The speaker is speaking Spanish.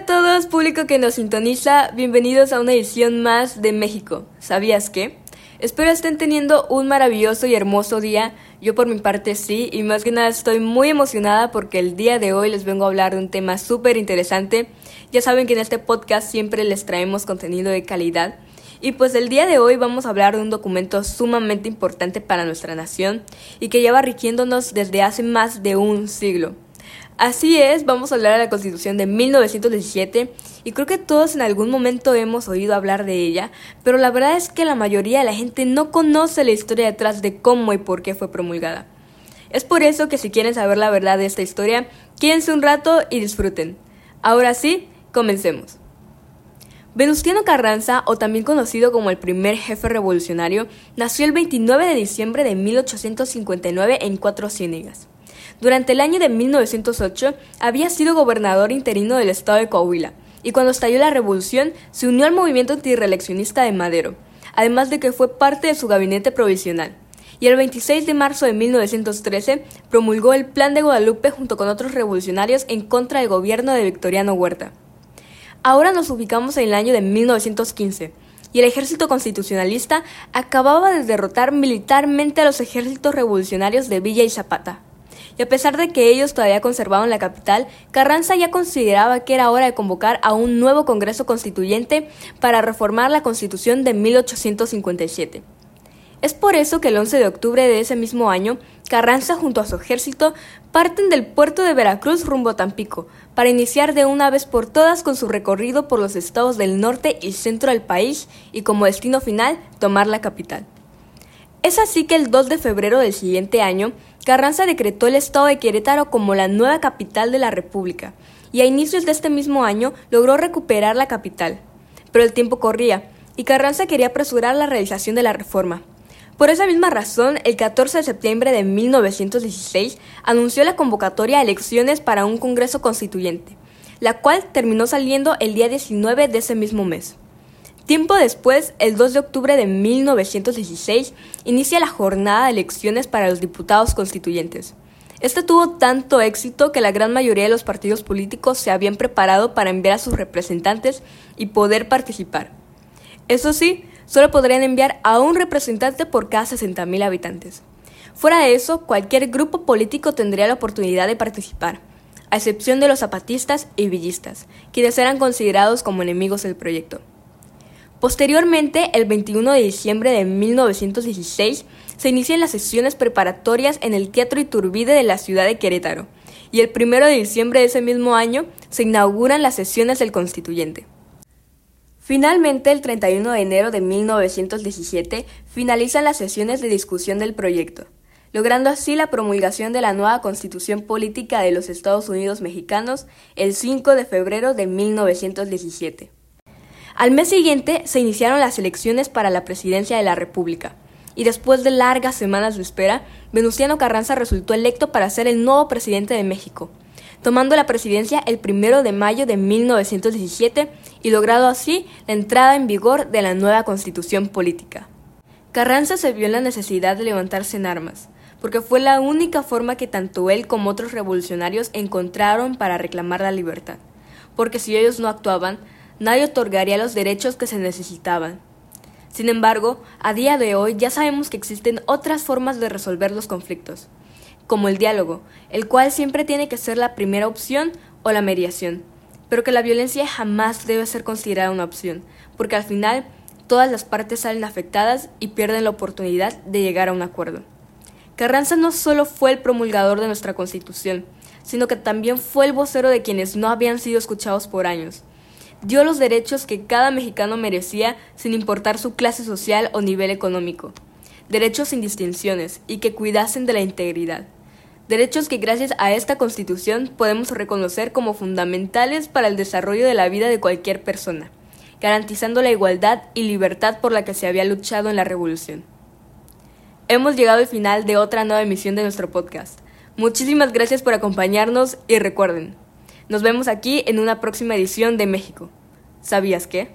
todos, público que nos sintoniza, bienvenidos a una edición más de México. ¿Sabías qué? Espero estén teniendo un maravilloso y hermoso día. Yo por mi parte sí, y más que nada estoy muy emocionada porque el día de hoy les vengo a hablar de un tema súper interesante. Ya saben que en este podcast siempre les traemos contenido de calidad. Y pues el día de hoy vamos a hablar de un documento sumamente importante para nuestra nación y que lleva rigiéndonos desde hace más de un siglo. Así es, vamos a hablar de la Constitución de 1917 y creo que todos en algún momento hemos oído hablar de ella, pero la verdad es que la mayoría de la gente no conoce la historia detrás de cómo y por qué fue promulgada. Es por eso que si quieren saber la verdad de esta historia, quédense un rato y disfruten. Ahora sí, comencemos. Venustiano Carranza, o también conocido como el primer jefe revolucionario, nació el 29 de diciembre de 1859 en Cuatro Ciénegas. Durante el año de 1908 había sido gobernador interino del estado de Coahuila y cuando estalló la revolución se unió al movimiento antireeleccionista de Madero, además de que fue parte de su gabinete provisional. Y el 26 de marzo de 1913 promulgó el Plan de Guadalupe junto con otros revolucionarios en contra del gobierno de Victoriano Huerta. Ahora nos ubicamos en el año de 1915 y el ejército constitucionalista acababa de derrotar militarmente a los ejércitos revolucionarios de Villa y Zapata y a pesar de que ellos todavía conservaban la capital, Carranza ya consideraba que era hora de convocar a un nuevo Congreso Constituyente para reformar la Constitución de 1857. Es por eso que el 11 de octubre de ese mismo año, Carranza junto a su ejército parten del puerto de Veracruz rumbo a Tampico, para iniciar de una vez por todas con su recorrido por los estados del norte y centro del país y como destino final tomar la capital. Es así que el 2 de febrero del siguiente año, Carranza decretó el estado de Querétaro como la nueva capital de la República, y a inicios de este mismo año logró recuperar la capital. Pero el tiempo corría, y Carranza quería apresurar la realización de la reforma. Por esa misma razón, el 14 de septiembre de 1916 anunció la convocatoria a elecciones para un Congreso Constituyente, la cual terminó saliendo el día 19 de ese mismo mes. Tiempo después, el 2 de octubre de 1916, inicia la jornada de elecciones para los diputados constituyentes. Este tuvo tanto éxito que la gran mayoría de los partidos políticos se habían preparado para enviar a sus representantes y poder participar. Eso sí, solo podrían enviar a un representante por cada 60.000 habitantes. Fuera de eso, cualquier grupo político tendría la oportunidad de participar, a excepción de los zapatistas y villistas, quienes eran considerados como enemigos del proyecto. Posteriormente, el 21 de diciembre de 1916, se inician las sesiones preparatorias en el Teatro Iturbide de la ciudad de Querétaro, y el 1 de diciembre de ese mismo año se inauguran las sesiones del Constituyente. Finalmente, el 31 de enero de 1917, finalizan las sesiones de discusión del proyecto, logrando así la promulgación de la nueva Constitución Política de los Estados Unidos Mexicanos el 5 de febrero de 1917. Al mes siguiente se iniciaron las elecciones para la presidencia de la República, y después de largas semanas de espera, Venustiano Carranza resultó electo para ser el nuevo presidente de México, tomando la presidencia el primero de mayo de 1917 y logrado así la entrada en vigor de la nueva constitución política. Carranza se vio en la necesidad de levantarse en armas, porque fue la única forma que tanto él como otros revolucionarios encontraron para reclamar la libertad, porque si ellos no actuaban, nadie otorgaría los derechos que se necesitaban. Sin embargo, a día de hoy ya sabemos que existen otras formas de resolver los conflictos, como el diálogo, el cual siempre tiene que ser la primera opción o la mediación, pero que la violencia jamás debe ser considerada una opción, porque al final todas las partes salen afectadas y pierden la oportunidad de llegar a un acuerdo. Carranza no solo fue el promulgador de nuestra Constitución, sino que también fue el vocero de quienes no habían sido escuchados por años, dio los derechos que cada mexicano merecía sin importar su clase social o nivel económico, derechos sin distinciones y que cuidasen de la integridad, derechos que gracias a esta Constitución podemos reconocer como fundamentales para el desarrollo de la vida de cualquier persona, garantizando la igualdad y libertad por la que se había luchado en la Revolución. Hemos llegado al final de otra nueva emisión de nuestro podcast. Muchísimas gracias por acompañarnos y recuerden, nos vemos aquí en una próxima edición de México. ¿Sabías qué?